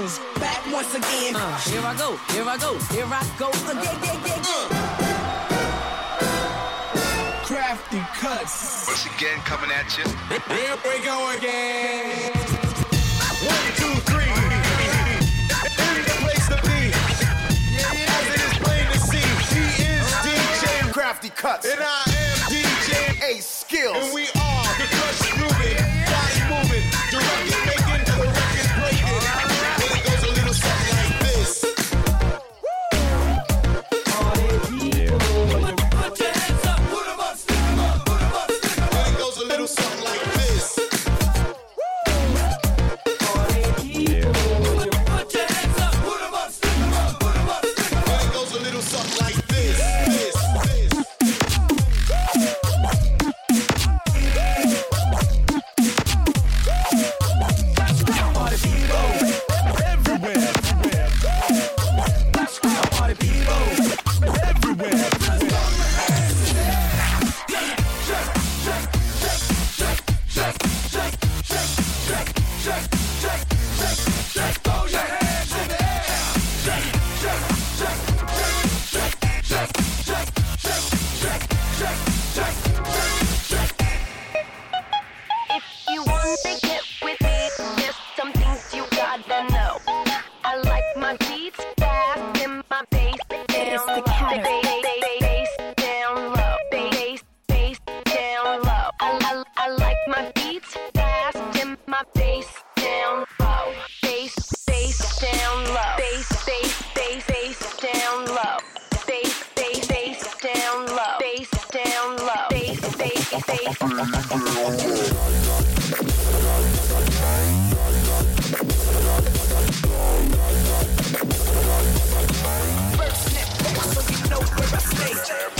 Jones back once again. Uh, here I go, here I go, here I go again, yeah, yeah, yeah. Krafty Kuts. Once again coming at you. Here we go again. One, two, three. Here's the place to be. As it is plain to see, he is DJ Krafty Kuts, and I am DJ A.Skillz, and we. Are like First nip, so you know where I.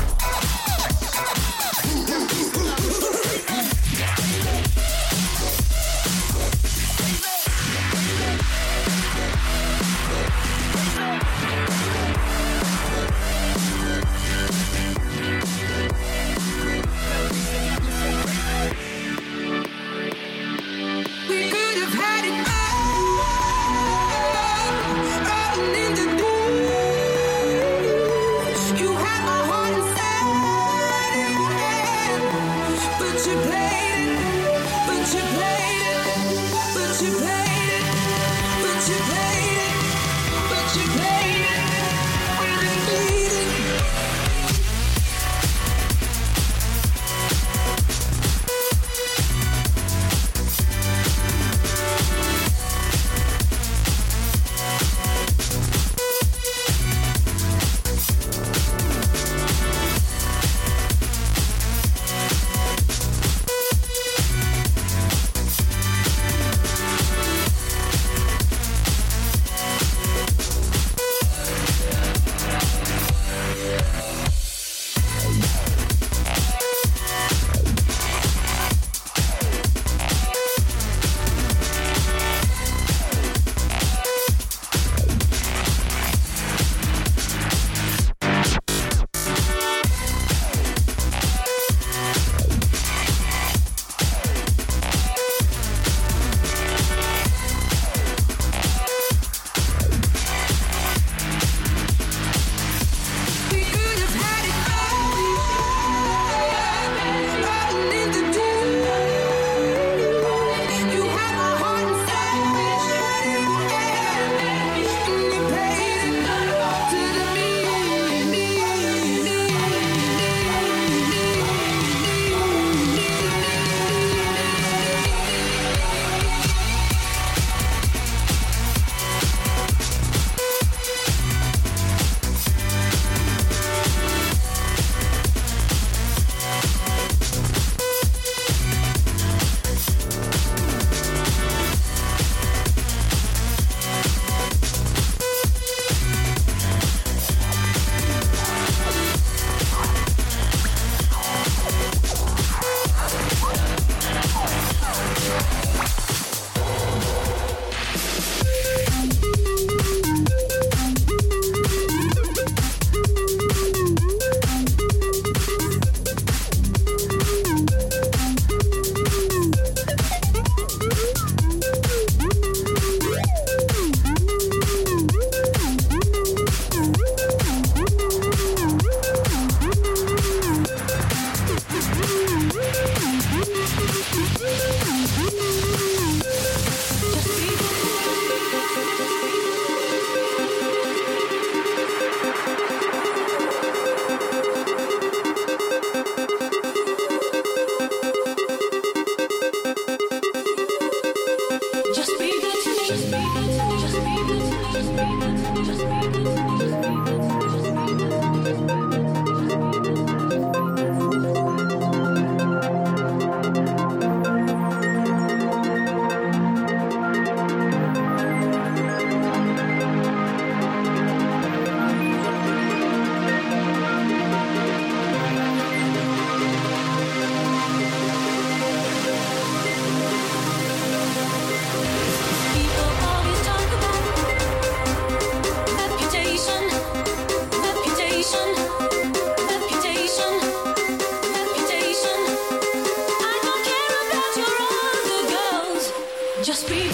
Just be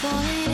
Boy.